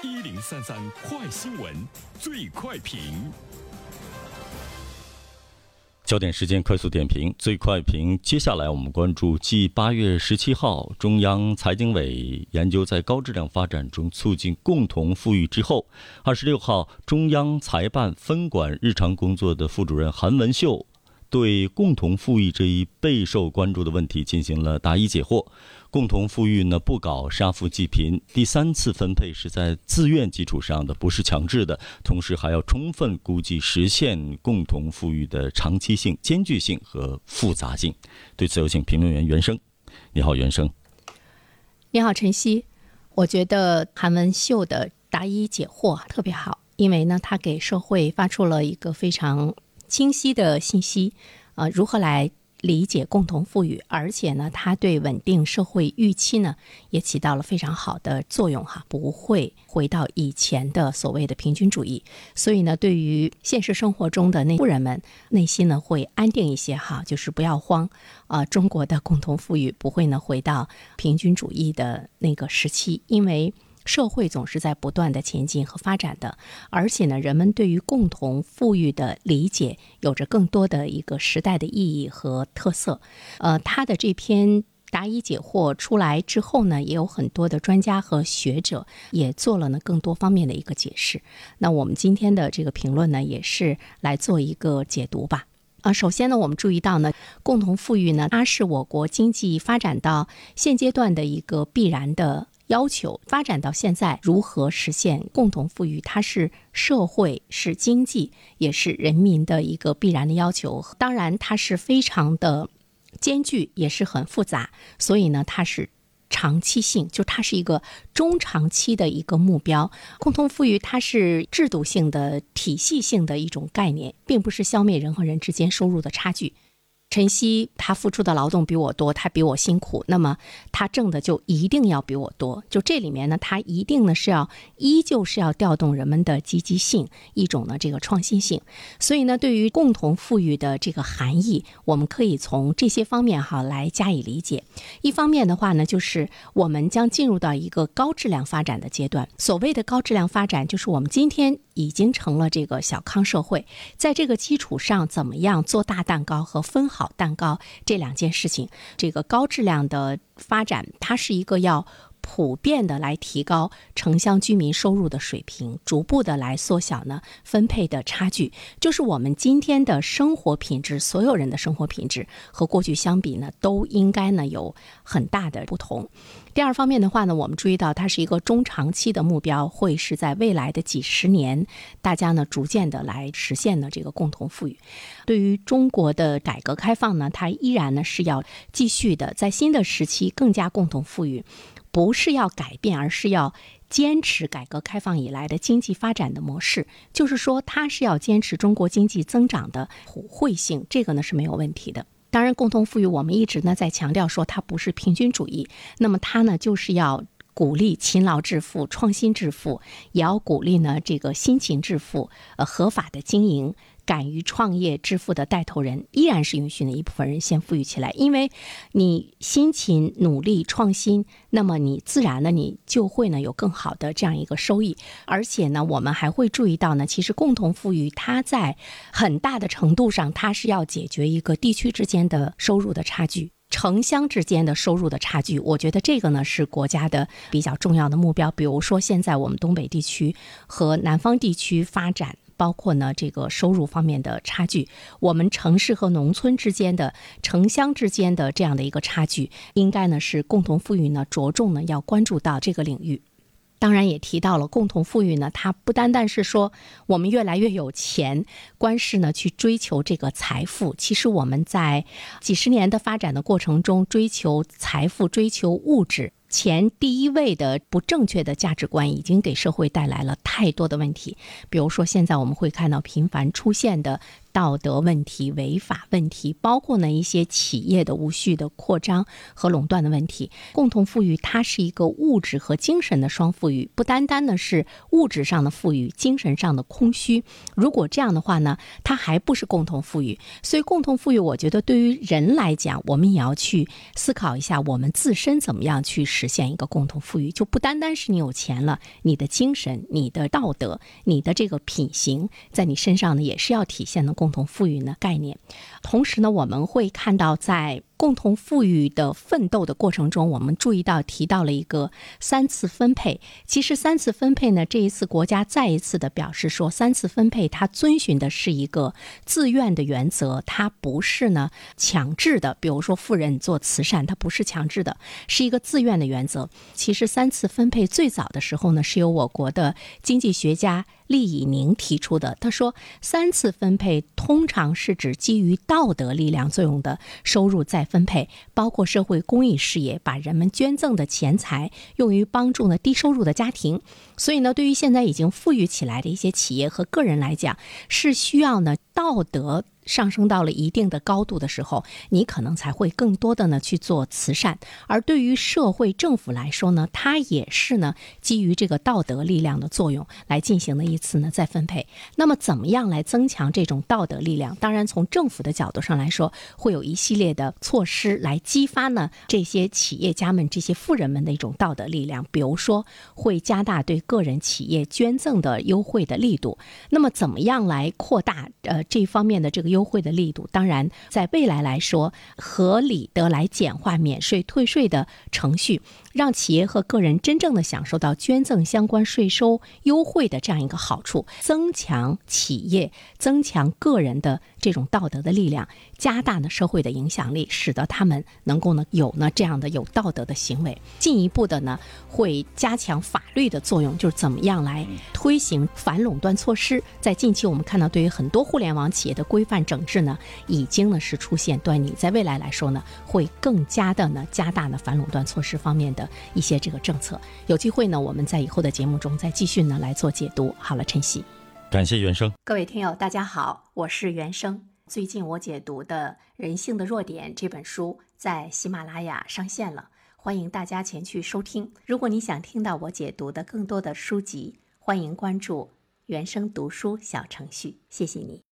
一零三三快新闻，最快评。焦点时间快速点评，最快评。接下来我们关注，继八月十七号中央财经委研究在高质量发展中促进共同富裕之后，二十六号中央财办分管日常工作的副主任韩文秀。对共同富裕这一备受关注的问题进行了答疑解惑。共同富裕呢，不搞杀富济贫，第三次分配是在自愿基础上的，不是强制的。同时还要充分估计实现共同富裕的长期性、艰巨性和复杂性。对此，有请评论员袁生。你好，袁生。你好，晨曦。我觉得韩文秀的答疑解惑特别好，因为呢，他给社会发出了一个非常。清晰的信息，呃，如何来理解共同富裕？而且呢，它对稳定社会预期呢，也起到了非常好的作用哈，不会回到以前的所谓的平均主义。所以呢，对于现实生活中的那富人们，内心呢会安定一些哈，就是不要慌啊，中国的共同富裕不会呢回到平均主义的那个时期，因为。社会总是在不断的前进和发展的，而且呢，人们对于共同富裕的理解有着更多的一个时代的意义和特色。呃，他的这篇答疑解惑出来之后呢，也有很多的专家和学者也做了呢更多方面的一个解释。那我们今天的这个评论呢，也是来做一个解读吧。啊，首先呢，我们注意到呢，共同富裕呢，它是我国经济发展到现阶段的一个必然的。要求发展到现在，如何实现共同富裕？它是社会、是经济，也是人民的一个必然的要求。当然，它是非常的艰巨，也是很复杂。所以呢，它是长期性，就它是一个中长期的一个目标。共同富裕它是制度性的、体系性的一种概念，并不是消灭人和人之间收入的差距。晨曦他付出的劳动比我多，他比我辛苦，那么他挣的就一定要比我多。就这里面呢，他一定呢是要依旧是要调动人们的积极性，一种呢这个创新性。所以呢，对于共同富裕的这个含义，我们可以从这些方面哈来加以理解。一方面的话呢，就是我们将进入到一个高质量发展的阶段。所谓的高质量发展，就是我们今天。已经成了这个小康社会，在这个基础上，怎么样做大蛋糕和分好蛋糕这两件事情，这个高质量的发展，它是一个要。普遍的来提高城乡居民收入的水平，逐步的来缩小呢分配的差距，就是我们今天的生活品质，所有人的生活品质和过去相比呢，都应该呢有很大的不同。第二方面的话呢，我们注意到它是一个中长期的目标，会是在未来的几十年，大家呢逐渐的来实现呢这个共同富裕。对于中国的改革开放呢，它依然呢是要继续的在新的时期更加共同富裕。不是要改变，而是要坚持改革开放以来的经济发展的模式。就是说，它是要坚持中国经济增长的普惠性，这个呢是没有问题的。当然，共同富裕我们一直呢在强调说它不是平均主义，那么它呢就是要鼓励勤劳致富、创新致富，也要鼓励呢这个辛勤致富、呃合法的经营。敢于创业致富的带头人，依然是允许呢一部分人先富裕起来，因为你辛勤努力创新，那么你自然呢你就会呢有更好的这样一个收益，而且呢我们还会注意到呢，其实共同富裕它在很大的程度上，它是要解决一个地区之间的收入的差距，城乡之间的收入的差距。我觉得这个呢是国家的比较重要的目标。比如说现在我们东北地区和南方地区发展。包括呢，这个收入方面的差距，我们城市和农村之间的、城乡之间的这样的一个差距，应该呢是共同富裕呢着重呢要关注到这个领域。当然也提到了共同富裕呢，它不单单是说我们越来越有钱，光是呢去追求这个财富。其实我们在几十年的发展的过程中，追求财富、追求物质。前第一位的不正确的价值观已经给社会带来了太多的问题，比如说现在我们会看到频繁出现的。道德问题、违法问题，包括呢一些企业的无序的扩张和垄断的问题。共同富裕它是一个物质和精神的双富裕，不单单呢是物质上的富裕，精神上的空虚。如果这样的话呢，它还不是共同富裕。所以共同富裕，我觉得对于人来讲，我们也要去思考一下，我们自身怎么样去实现一个共同富裕，就不单单是你有钱了，你的精神、你的道德、你的这个品行，在你身上呢，也是要体现的共共同富裕的概念。同时呢，我们会看到在。共同富裕的奋斗的过程中，我们注意到提到了一个三次分配。其实三次分配呢，这一次国家再一次的表示说，三次分配它遵循的是一个自愿的原则，它不是呢强制的。比如说富人做慈善，它不是强制的，是一个自愿的原则。其实三次分配最早的时候呢，是由我国的经济学家。厉以宁提出的，他说，三次分配通常是指基于道德力量作用的收入再分配，包括社会公益事业，把人们捐赠的钱财用于帮助呢低收入的家庭。所以呢，对于现在已经富裕起来的一些企业和个人来讲，是需要呢道德。上升到了一定的高度的时候，你可能才会更多的呢去做慈善。而对于社会政府来说呢，它也是呢基于这个道德力量的作用来进行的一次呢再分配。那么怎么样来增强这种道德力量？当然，从政府的角度上来说，会有一系列的措施来激发呢这些企业家们、这些富人们的一种道德力量。比如说，会加大对个人企业捐赠的优惠的力度。那么怎么样来扩大呃这方面的这个优？优惠的力度，当然在未来来说，合理的来简化免税退税的程序。让企业和个人真正的享受到捐赠相关税收优惠的这样一个好处，增强企业、增强个人的这种道德的力量，加大呢社会的影响力，使得他们能够呢有呢这样的有道德的行为。进一步的呢会加强法律的作用，就是怎么样来推行反垄断措施。在近期我们看到，对于很多互联网企业的规范整治呢，已经呢是出现端倪。在未来来说呢，会更加的呢加大呢反垄断措施方面的。一些这个政策，有机会呢，我们在以后的节目中再继续呢来做解读。好了，晨曦，感谢原生。各位听友，大家好，我是原生。最近我解读的《人性的弱点》这本书在喜马拉雅上线了，欢迎大家前去收听。如果你想听到我解读的更多的书籍，欢迎关注原生读书小程序。谢谢你。